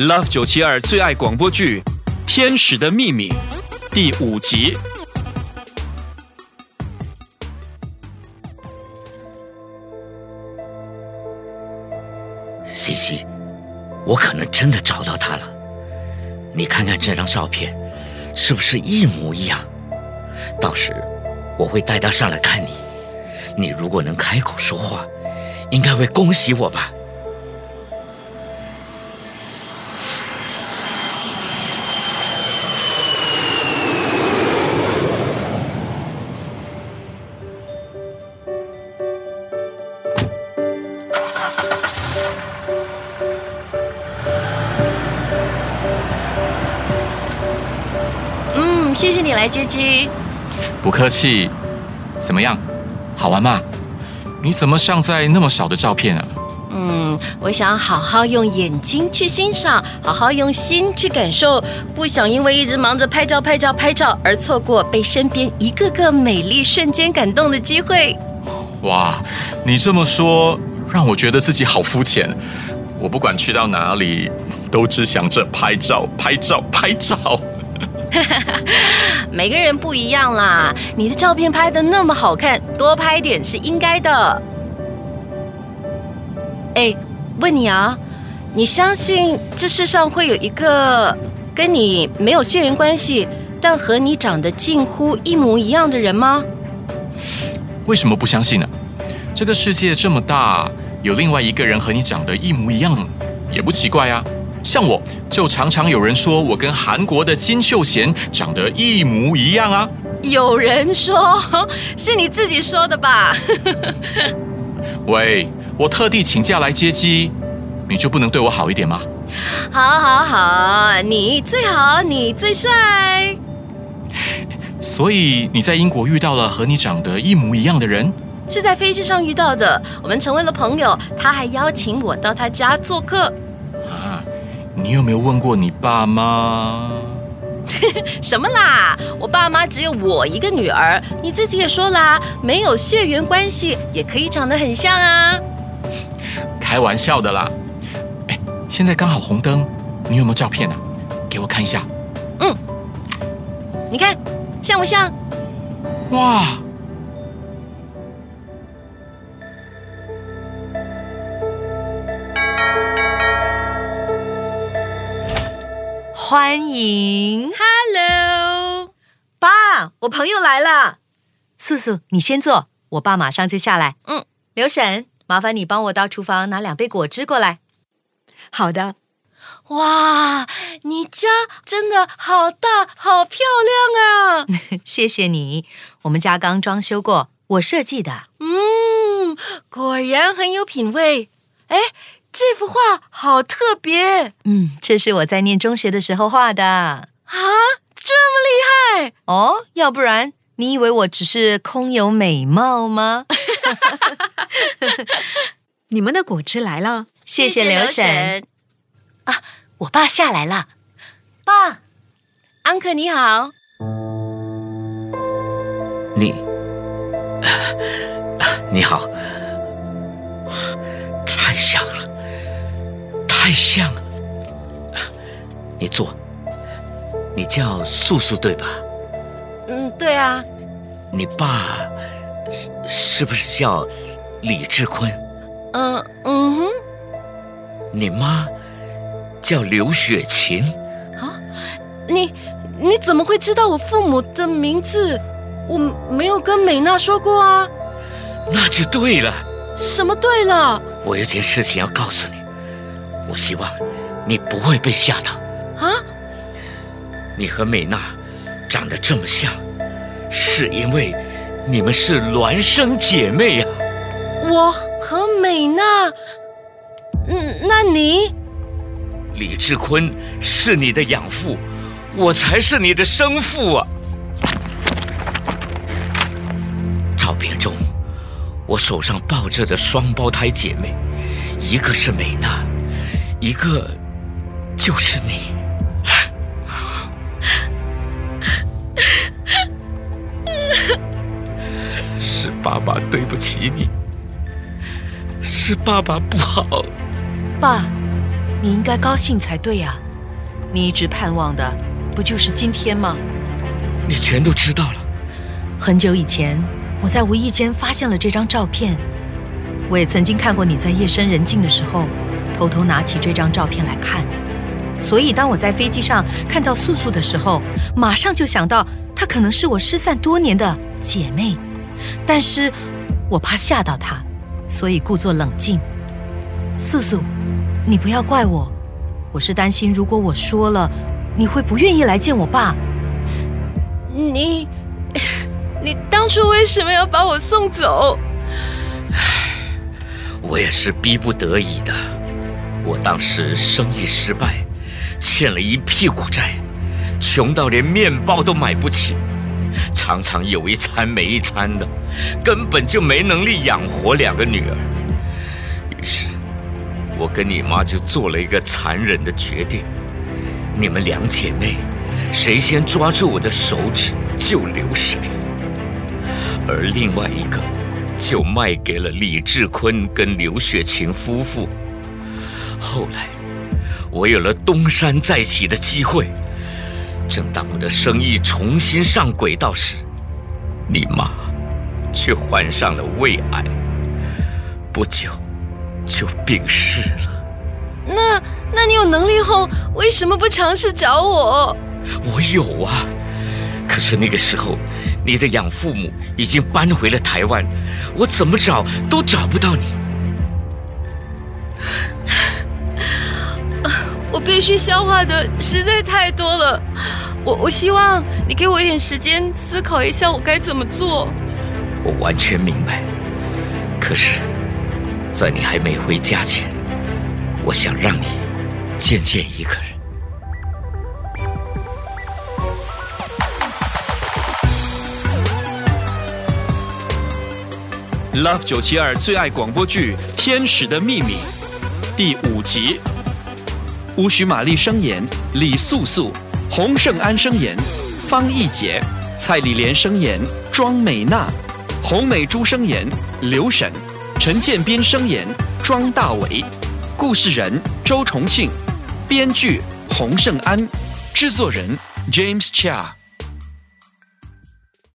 Love 九七二最爱广播剧《天使的秘密》第五集。西西，我可能真的找到他了。你看看这张照片，是不是一模一样？到时我会带他上来看你。你如果能开口说话，应该会恭喜我吧。嗯，谢谢你来接机。不客气。怎么样，好玩吗？你怎么像在那么少的照片啊？嗯，我想好好用眼睛去欣赏，好好用心去感受，不想因为一直忙着拍照、拍照、拍照而错过被身边一个个美丽瞬间感动的机会。哇，你这么说让我觉得自己好肤浅。我不管去到哪里，都只想着拍照、拍照、拍照。哈 哈每个人不一样啦，你的照片拍的那么好看，多拍点是应该的。哎，问你啊，你相信这世上会有一个跟你没有血缘关系，但和你长得近乎一模一样的人吗？为什么不相信呢？这个世界这么大，有另外一个人和你长得一模一样，也不奇怪啊。像我就常常有人说我跟韩国的金秀贤长得一模一样啊！有人说 是你自己说的吧？喂，我特地请假来接机，你就不能对我好一点吗？好，好，好，你最好，你最帅。所以你在英国遇到了和你长得一模一样的人？是在飞机上遇到的，我们成为了朋友，他还邀请我到他家做客。你有没有问过你爸妈？什么啦？我爸妈只有我一个女儿。你自己也说啦，没有血缘关系也可以长得很像啊。开玩笑的啦。哎，现在刚好红灯，你有没有照片啊？给我看一下。嗯，你看像不像？哇！欢迎，Hello，爸，我朋友来了。素素，你先坐，我爸马上就下来。嗯，刘婶，麻烦你帮我到厨房拿两杯果汁过来。好的。哇，你家真的好大，好漂亮啊！谢谢你，我们家刚装修过，我设计的。嗯，果然很有品味。哎。这幅画好特别，嗯，这是我在念中学的时候画的啊，这么厉害哦！要不然你以为我只是空有美貌吗？你们的果汁来了，谢谢刘婶啊！我爸下来了，爸，安可你好，你，你好，太像了。太像了，你坐。你叫素素对吧？嗯，对啊。你爸是是不是叫李志坤？嗯嗯哼。你妈叫刘雪琴？啊，你你怎么会知道我父母的名字？我没有跟美娜说过啊。那就对了。什么对了？我有件事情要告诉你。我希望你不会被吓到啊！你和美娜长得这么像，是因为你们是孪生姐妹呀。我和美娜，嗯，那你？李志坤是你的养父，我才是你的生父啊！照片中，我手上抱着的双胞胎姐妹，一个是美娜。一个就是你，是爸爸对不起你，是爸爸不好。爸，你应该高兴才对呀、你一直盼望的不就是今天吗？你全都知道了。很久以前，我在无意间发现了这张照片。我也曾经看过你在夜深人静的时候，偷偷拿起这张照片来看。所以，当我在飞机上看到素素的时候，马上就想到她可能是我失散多年的姐妹。但是我怕吓到她，所以故作冷静。素素，你不要怪我，我是担心如果我说了，你会不愿意来见我爸。你，你当初为什么要把我送走？我也是逼不得已的。我当时生意失败，欠了一屁股债，穷到连面包都买不起，常常有一餐没一餐的，根本就没能力养活两个女儿。于是，我跟你妈就做了一个残忍的决定：你们两姐妹，谁先抓住我的手指就留谁，而另外一个。就卖给了李志坤跟刘雪琴夫妇。后来，我有了东山再起的机会。正当我的生意重新上轨道时，你妈却患上了胃癌，不久就病逝了。那，那你有能力后，为什么不尝试找我？我有啊，可是那个时候。你的养父母已经搬回了台湾，我怎么找都找不到你。我必须消化的实在太多了，我我希望你给我一点时间思考一下，我该怎么做。我完全明白，可是，在你还没回家前，我想让你见见一个人。Love 九七二最爱广播剧《天使的秘密》第五集，乌许玛丽声言李素素，洪胜安声言方逸杰，蔡丽莲声言庄美娜，洪美珠声言刘沈，陈建斌声言庄大伟，故事人周重庆，编剧洪胜安，制作人 James Chia。